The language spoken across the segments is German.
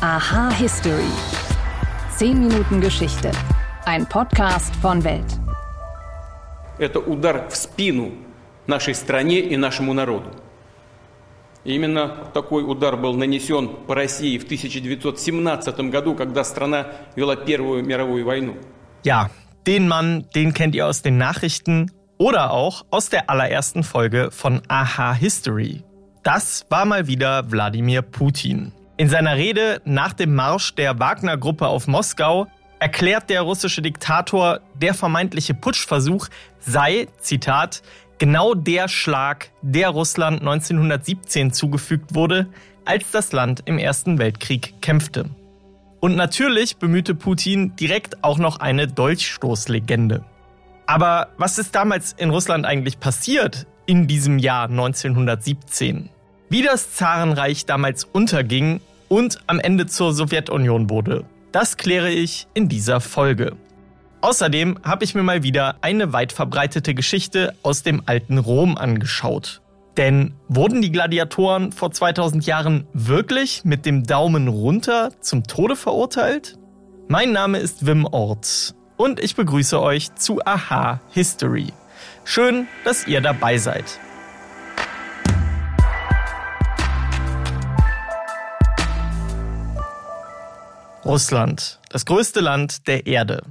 Aha History. 10 Minuten Geschichte. Ein Podcast von Welt. Это удар в спину нашей стране и нашему народу. И именно такой удар был нанесен по России в 1917 году, когда страна вела Первую мировую войну. Ja, den Mann, den kennt ihr aus den Nachrichten oder auch aus der allerersten Folge von Aha History. Das war mal wieder Wladimir Putin. In seiner Rede nach dem Marsch der Wagner-Gruppe auf Moskau erklärt der russische Diktator, der vermeintliche Putschversuch sei, Zitat, genau der Schlag, der Russland 1917 zugefügt wurde, als das Land im Ersten Weltkrieg kämpfte. Und natürlich bemühte Putin direkt auch noch eine Dolchstoßlegende. Aber was ist damals in Russland eigentlich passiert in diesem Jahr 1917? Wie das Zarenreich damals unterging und am Ende zur Sowjetunion wurde. Das kläre ich in dieser Folge. Außerdem habe ich mir mal wieder eine weit verbreitete Geschichte aus dem alten Rom angeschaut. Denn wurden die Gladiatoren vor 2000 Jahren wirklich mit dem Daumen runter zum Tode verurteilt? Mein Name ist Wim Ort und ich begrüße euch zu Aha History. Schön, dass ihr dabei seid. Russland, das größte Land der Erde.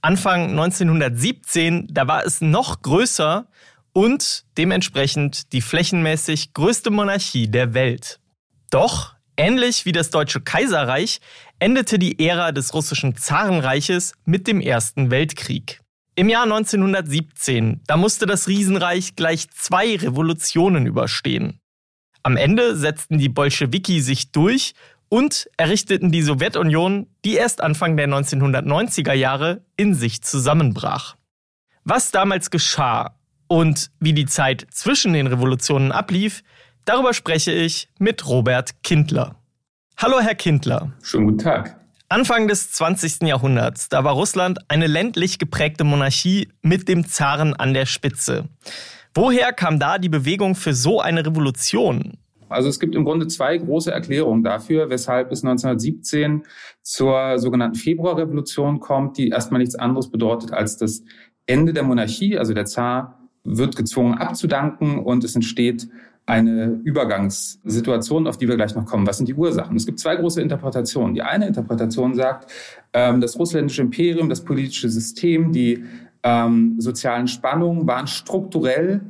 Anfang 1917, da war es noch größer und dementsprechend die flächenmäßig größte Monarchie der Welt. Doch, ähnlich wie das Deutsche Kaiserreich, endete die Ära des russischen Zarenreiches mit dem Ersten Weltkrieg. Im Jahr 1917, da musste das Riesenreich gleich zwei Revolutionen überstehen. Am Ende setzten die Bolschewiki sich durch und errichteten die Sowjetunion, die erst Anfang der 1990er Jahre in sich zusammenbrach. Was damals geschah und wie die Zeit zwischen den Revolutionen ablief, darüber spreche ich mit Robert Kindler. Hallo, Herr Kindler. Schönen guten Tag. Anfang des 20. Jahrhunderts, da war Russland eine ländlich geprägte Monarchie mit dem Zaren an der Spitze. Woher kam da die Bewegung für so eine Revolution? Also es gibt im Grunde zwei große Erklärungen dafür, weshalb es 1917 zur sogenannten Februarrevolution kommt, die erstmal nichts anderes bedeutet als das Ende der Monarchie. Also der Zar wird gezwungen abzudanken und es entsteht eine Übergangssituation, auf die wir gleich noch kommen. Was sind die Ursachen? Es gibt zwei große Interpretationen. Die eine Interpretation sagt, ähm, das russländische Imperium, das politische System, die ähm, sozialen Spannungen waren strukturell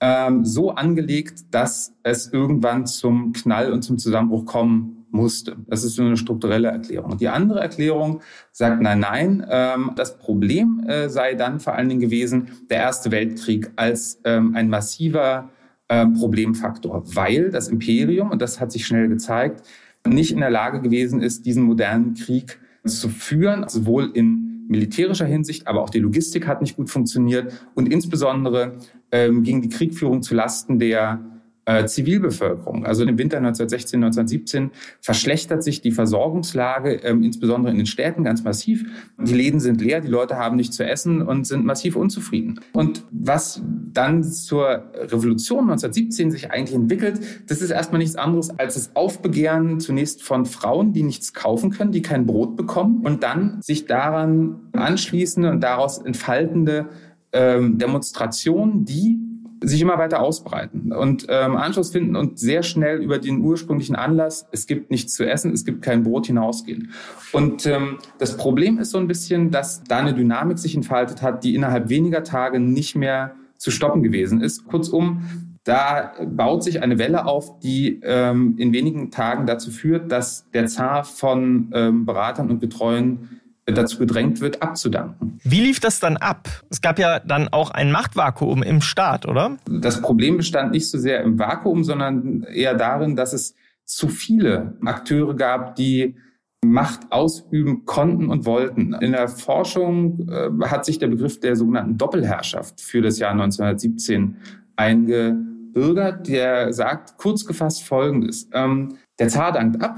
ähm, so angelegt, dass es irgendwann zum Knall und zum Zusammenbruch kommen musste. Das ist so eine strukturelle Erklärung. Die andere Erklärung sagt, nein, nein, ähm, das Problem äh, sei dann vor allen Dingen gewesen, der Erste Weltkrieg als ähm, ein massiver äh, Problemfaktor, weil das Imperium, und das hat sich schnell gezeigt, nicht in der Lage gewesen ist, diesen modernen Krieg zu führen, sowohl in militärischer Hinsicht, aber auch die Logistik hat nicht gut funktioniert und insbesondere ähm, ging die Kriegführung zu Lasten der äh, Zivilbevölkerung. Also im Winter 1916, 1917 verschlechtert sich die Versorgungslage, ähm, insbesondere in den Städten, ganz massiv. Die Läden sind leer, die Leute haben nichts zu essen und sind massiv unzufrieden. Und was dann zur Revolution 1917 sich eigentlich entwickelt, das ist erstmal nichts anderes als das Aufbegehren zunächst von Frauen, die nichts kaufen können, die kein Brot bekommen und dann sich daran anschließende und daraus entfaltende ähm, Demonstrationen, die sich immer weiter ausbreiten und ähm, Anschluss finden und sehr schnell über den ursprünglichen Anlass, es gibt nichts zu essen, es gibt kein Brot hinausgehen. Und ähm, das Problem ist so ein bisschen, dass da eine Dynamik sich entfaltet hat, die innerhalb weniger Tage nicht mehr zu stoppen gewesen ist. Kurzum, da baut sich eine Welle auf, die ähm, in wenigen Tagen dazu führt, dass der Zar von ähm, Beratern und Betreuern dazu gedrängt wird, abzudanken. Wie lief das dann ab? Es gab ja dann auch ein Machtvakuum im Staat, oder? Das Problem bestand nicht so sehr im Vakuum, sondern eher darin, dass es zu viele Akteure gab, die Macht ausüben konnten und wollten. In der Forschung äh, hat sich der Begriff der sogenannten Doppelherrschaft für das Jahr 1917 eingebürgert, der sagt kurz gefasst Folgendes. Ähm, der Zar dankt ab,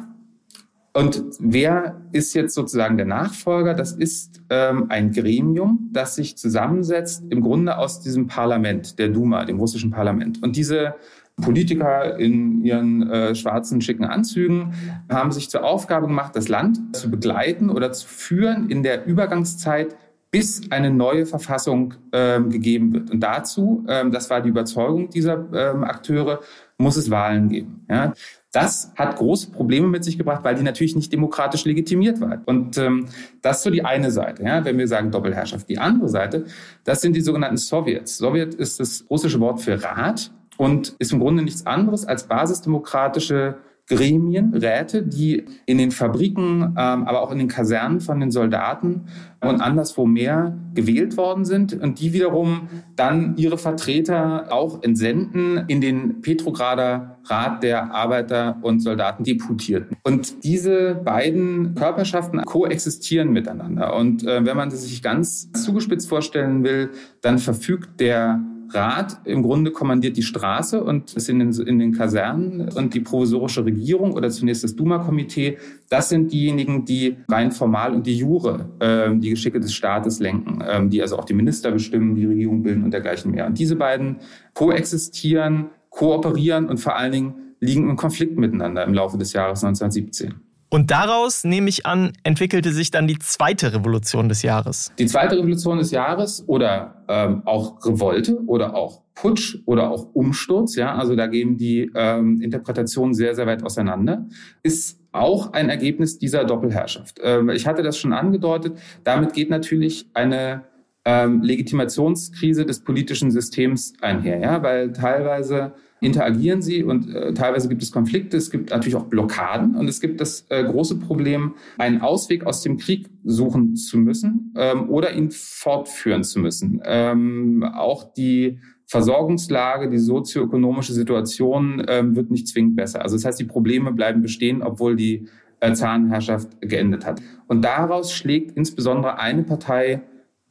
und wer ist jetzt sozusagen der Nachfolger? Das ist ähm, ein Gremium, das sich zusammensetzt im Grunde aus diesem Parlament, der Duma, dem russischen Parlament. Und diese Politiker in ihren äh, schwarzen, schicken Anzügen haben sich zur Aufgabe gemacht, das Land zu begleiten oder zu führen in der Übergangszeit bis eine neue Verfassung ähm, gegeben wird. Und dazu, ähm, das war die Überzeugung dieser ähm, Akteure, muss es Wahlen geben. Ja? Das hat große Probleme mit sich gebracht, weil die natürlich nicht demokratisch legitimiert war. Und ähm, das ist so die eine Seite, ja, wenn wir sagen Doppelherrschaft. Die andere Seite, das sind die sogenannten Sowjets. Sowjet ist das russische Wort für Rat und ist im Grunde nichts anderes als basisdemokratische Gremien, Räte, die in den Fabriken, ähm, aber auch in den Kasernen von den Soldaten und anderswo mehr gewählt worden sind und die wiederum dann ihre Vertreter auch entsenden in den Petrograder Rat der Arbeiter und Soldaten deputierten. Und diese beiden Körperschaften koexistieren miteinander. Und äh, wenn man sich ganz zugespitzt vorstellen will, dann verfügt der Rat im Grunde kommandiert die Straße und ist in den, in den Kasernen und die provisorische Regierung oder zunächst das Duma-Komitee, das sind diejenigen, die rein formal und die Jure äh, die Geschicke des Staates lenken, äh, die also auch die Minister bestimmen, die Regierung bilden und dergleichen mehr. Und diese beiden koexistieren, kooperieren und vor allen Dingen liegen im Konflikt miteinander im Laufe des Jahres 1917. Und daraus, nehme ich an, entwickelte sich dann die zweite Revolution des Jahres. Die zweite Revolution des Jahres oder ähm, auch Revolte oder auch Putsch oder auch Umsturz, ja, also da gehen die ähm, Interpretationen sehr, sehr weit auseinander, ist auch ein Ergebnis dieser Doppelherrschaft. Ähm, ich hatte das schon angedeutet. Damit geht natürlich eine ähm, Legitimationskrise des politischen Systems einher, ja, weil teilweise interagieren sie und äh, teilweise gibt es Konflikte, es gibt natürlich auch Blockaden und es gibt das äh, große Problem, einen Ausweg aus dem Krieg suchen zu müssen ähm, oder ihn fortführen zu müssen. Ähm, auch die Versorgungslage, die sozioökonomische Situation ähm, wird nicht zwingend besser. Also das heißt, die Probleme bleiben bestehen, obwohl die äh, Zahnherrschaft geendet hat. Und daraus schlägt insbesondere eine Partei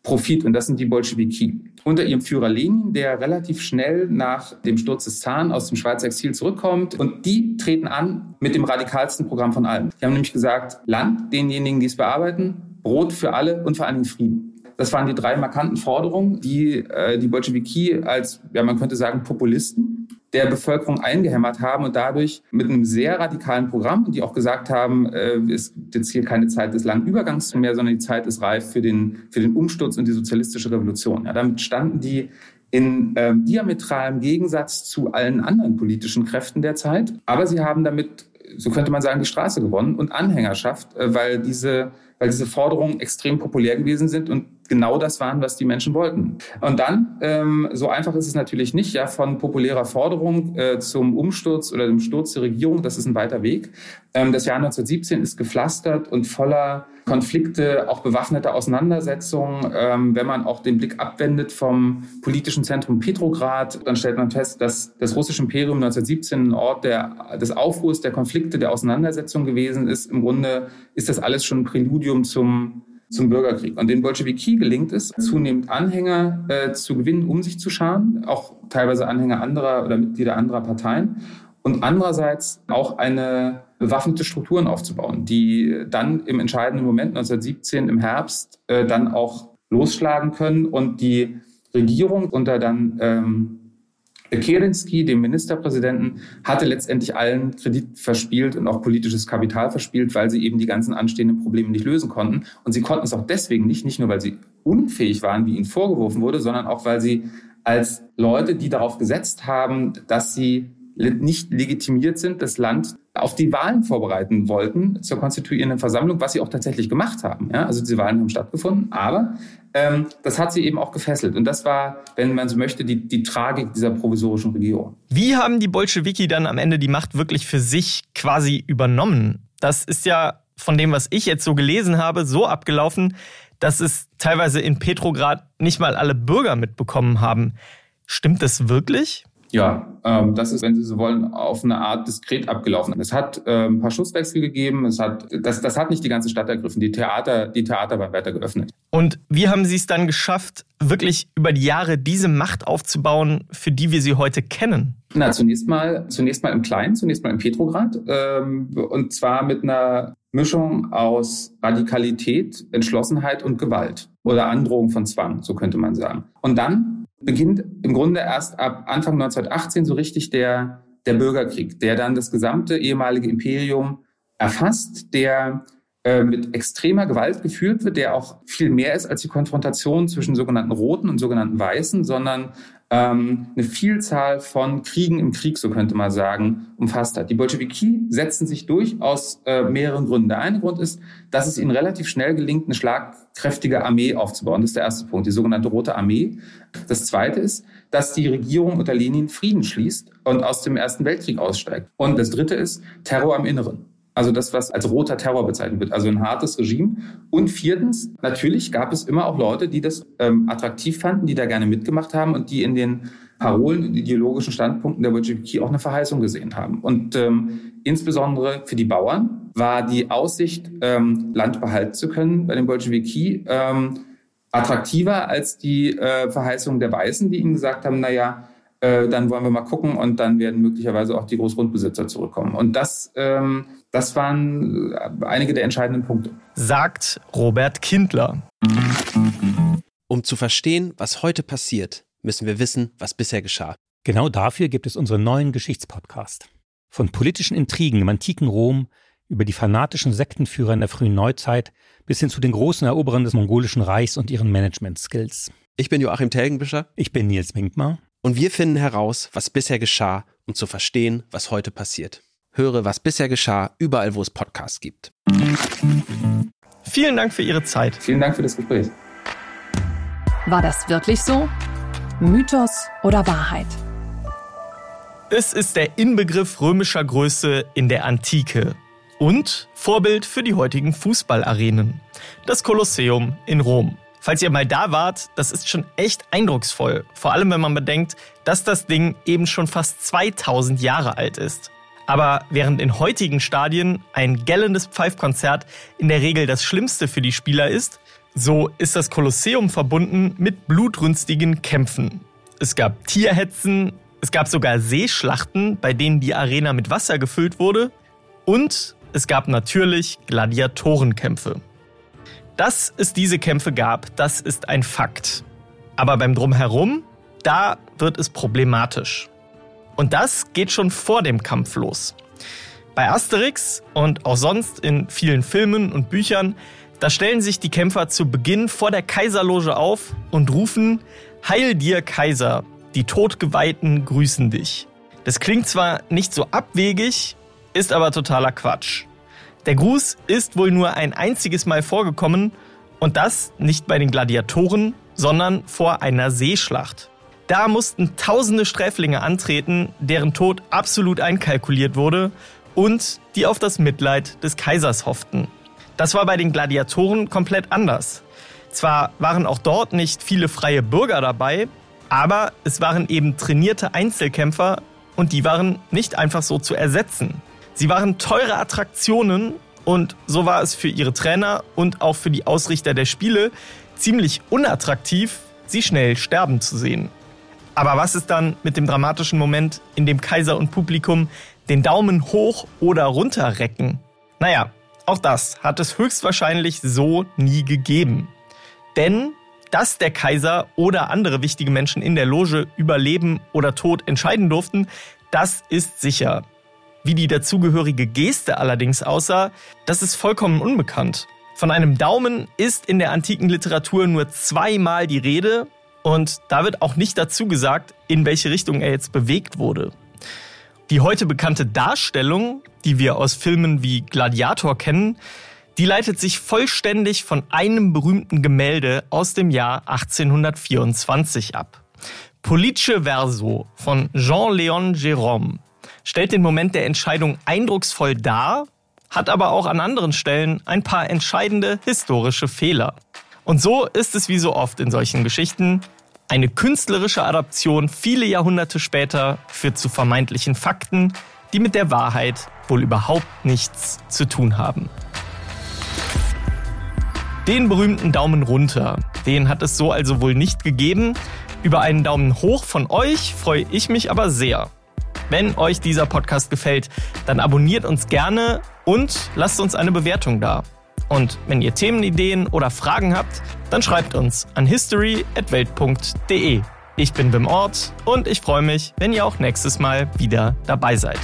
Profit und das sind die Bolschewiki. Unter ihrem Führer Lenin, der relativ schnell nach dem Sturz des Zahn aus dem Schweizer Exil zurückkommt und die treten an mit dem radikalsten Programm von allen. Die haben nämlich gesagt, Land denjenigen, die es bearbeiten, Brot für alle und vor allen Dingen Frieden. Das waren die drei markanten Forderungen, die äh, die Bolschewiki als, ja, man könnte sagen, Populisten der Bevölkerung eingehämmert haben und dadurch mit einem sehr radikalen Programm, die auch gesagt haben, äh, es gibt jetzt hier keine Zeit des langen Übergangs mehr, sondern die Zeit ist reif für den, für den Umsturz und die sozialistische Revolution. Ja, damit standen die in ähm, diametralem Gegensatz zu allen anderen politischen Kräften der Zeit. Aber sie haben damit, so könnte man sagen, die Straße gewonnen und Anhängerschaft, äh, weil diese weil diese Forderungen extrem populär gewesen sind und genau das waren, was die Menschen wollten. Und dann, ähm, so einfach ist es natürlich nicht, ja, von populärer Forderung äh, zum Umsturz oder dem Sturz der Regierung, das ist ein weiter Weg. Ähm, das Jahr 1917 ist gepflastert und voller Konflikte, auch bewaffnete Auseinandersetzungen. Ähm, wenn man auch den Blick abwendet vom politischen Zentrum Petrograd, dann stellt man fest, dass das russische Imperium 1917 ein Ort der, des Aufruhrs, der Konflikte, der Auseinandersetzung gewesen ist. Im Grunde ist das alles schon ein Präludium zum zum Bürgerkrieg. Und den Bolschewiki gelingt es, zunehmend Anhänger äh, zu gewinnen, um sich zu scharen, auch teilweise Anhänger anderer oder Mitglieder anderer Parteien. Und andererseits auch eine bewaffnete Strukturen aufzubauen, die dann im entscheidenden Moment 1917 im Herbst äh, dann auch losschlagen können und die Regierung unter dann ähm, Kerensky, dem Ministerpräsidenten, hatte letztendlich allen Kredit verspielt und auch politisches Kapital verspielt, weil sie eben die ganzen anstehenden Probleme nicht lösen konnten. Und sie konnten es auch deswegen nicht, nicht nur weil sie unfähig waren, wie ihnen vorgeworfen wurde, sondern auch weil sie als Leute, die darauf gesetzt haben, dass sie nicht legitimiert sind, das Land auf die Wahlen vorbereiten wollten zur konstituierenden Versammlung, was sie auch tatsächlich gemacht haben. Ja, also diese Wahlen haben stattgefunden, aber ähm, das hat sie eben auch gefesselt. Und das war, wenn man so möchte, die, die Tragik dieser provisorischen Regierung. Wie haben die Bolschewiki dann am Ende die Macht wirklich für sich quasi übernommen? Das ist ja von dem, was ich jetzt so gelesen habe, so abgelaufen, dass es teilweise in Petrograd nicht mal alle Bürger mitbekommen haben. Stimmt das wirklich? Ja, ähm, das ist, wenn Sie so wollen, auf eine Art diskret abgelaufen. Es hat ähm, ein paar Schusswechsel gegeben. Es hat, das, das hat nicht die ganze Stadt ergriffen. Die Theater, die Theater waren weiter geöffnet. Und wie haben Sie es dann geschafft, wirklich über die Jahre diese Macht aufzubauen, für die wir sie heute kennen? Na, zunächst mal, zunächst mal im Kleinen, zunächst mal in Petrograd. Ähm, und zwar mit einer Mischung aus Radikalität, Entschlossenheit und Gewalt oder Androhung von Zwang, so könnte man sagen. Und dann beginnt im Grunde erst ab Anfang 1918 so richtig der, der Bürgerkrieg, der dann das gesamte ehemalige Imperium erfasst, der äh, mit extremer Gewalt geführt wird, der auch viel mehr ist als die Konfrontation zwischen sogenannten Roten und sogenannten Weißen, sondern ähm, eine Vielzahl von Kriegen im Krieg, so könnte man sagen, umfasst hat. Die Bolschewiki setzen sich durch aus äh, mehreren Gründen. Der eine Grund ist, dass es ihnen relativ schnell gelingt, eine schlagkräftige Armee aufzubauen. Das ist der erste Punkt, die sogenannte Rote Armee. Das zweite ist, dass die Regierung unter Lenin Frieden schließt und aus dem Ersten Weltkrieg aussteigt. Und das dritte ist Terror im Inneren. Also das, was als roter Terror bezeichnet wird, also ein hartes Regime. Und viertens, natürlich gab es immer auch Leute, die das ähm, attraktiv fanden, die da gerne mitgemacht haben und die in den Parolen und ideologischen Standpunkten der Bolschewiki auch eine Verheißung gesehen haben. Und ähm, insbesondere für die Bauern war die Aussicht, ähm, Land behalten zu können bei den Bolschewiki, ähm, attraktiver als die äh, Verheißung der Weißen, die ihnen gesagt haben, na ja, äh, dann wollen wir mal gucken und dann werden möglicherweise auch die Großgrundbesitzer zurückkommen. Und das ähm, das waren äh, einige der entscheidenden Punkte. Sagt Robert Kindler. Um zu verstehen, was heute passiert, müssen wir wissen, was bisher geschah. Genau dafür gibt es unseren neuen Geschichtspodcast. Von politischen Intrigen im antiken Rom über die fanatischen Sektenführer in der frühen Neuzeit bis hin zu den großen Eroberern des mongolischen Reichs und ihren Management-Skills. Ich bin Joachim Telgenbischer. Ich bin Nils Minkmar. Und wir finden heraus, was bisher geschah, um zu verstehen, was heute passiert. Höre, was bisher geschah, überall, wo es Podcasts gibt. Vielen Dank für Ihre Zeit. Vielen Dank für das Gespräch. War das wirklich so? Mythos oder Wahrheit? Es ist der Inbegriff römischer Größe in der Antike und Vorbild für die heutigen Fußballarenen. Das Kolosseum in Rom. Falls ihr mal da wart, das ist schon echt eindrucksvoll. Vor allem, wenn man bedenkt, dass das Ding eben schon fast 2000 Jahre alt ist. Aber während in heutigen Stadien ein gellendes Pfeifkonzert in der Regel das Schlimmste für die Spieler ist, so ist das Kolosseum verbunden mit blutrünstigen Kämpfen. Es gab Tierhetzen, es gab sogar Seeschlachten, bei denen die Arena mit Wasser gefüllt wurde und es gab natürlich Gladiatorenkämpfe. Dass es diese Kämpfe gab, das ist ein Fakt. Aber beim Drumherum, da wird es problematisch. Und das geht schon vor dem Kampf los. Bei Asterix und auch sonst in vielen Filmen und Büchern, da stellen sich die Kämpfer zu Beginn vor der Kaiserloge auf und rufen Heil dir Kaiser, die Todgeweihten grüßen dich. Das klingt zwar nicht so abwegig, ist aber totaler Quatsch. Der Gruß ist wohl nur ein einziges Mal vorgekommen und das nicht bei den Gladiatoren, sondern vor einer Seeschlacht. Da mussten tausende Sträflinge antreten, deren Tod absolut einkalkuliert wurde und die auf das Mitleid des Kaisers hofften. Das war bei den Gladiatoren komplett anders. Zwar waren auch dort nicht viele freie Bürger dabei, aber es waren eben trainierte Einzelkämpfer und die waren nicht einfach so zu ersetzen. Sie waren teure Attraktionen und so war es für ihre Trainer und auch für die Ausrichter der Spiele ziemlich unattraktiv, sie schnell sterben zu sehen. Aber was ist dann mit dem dramatischen Moment, in dem Kaiser und Publikum den Daumen hoch oder runter recken? Naja, auch das hat es höchstwahrscheinlich so nie gegeben. Denn dass der Kaiser oder andere wichtige Menschen in der Loge über Leben oder Tod entscheiden durften, das ist sicher. Wie die dazugehörige Geste allerdings aussah, das ist vollkommen unbekannt. Von einem Daumen ist in der antiken Literatur nur zweimal die Rede und da wird auch nicht dazu gesagt, in welche Richtung er jetzt bewegt wurde. Die heute bekannte Darstellung, die wir aus Filmen wie Gladiator kennen, die leitet sich vollständig von einem berühmten Gemälde aus dem Jahr 1824 ab. Police Verso von Jean-Léon Gérôme stellt den Moment der Entscheidung eindrucksvoll dar, hat aber auch an anderen Stellen ein paar entscheidende historische Fehler. Und so ist es wie so oft in solchen Geschichten. Eine künstlerische Adaption viele Jahrhunderte später führt zu vermeintlichen Fakten, die mit der Wahrheit wohl überhaupt nichts zu tun haben. Den berühmten Daumen runter, den hat es so also wohl nicht gegeben. Über einen Daumen hoch von euch freue ich mich aber sehr. Wenn euch dieser Podcast gefällt, dann abonniert uns gerne und lasst uns eine Bewertung da. Und wenn ihr Themenideen oder Fragen habt, dann schreibt uns an history.welt.de. Ich bin Wim Ort und ich freue mich, wenn ihr auch nächstes Mal wieder dabei seid.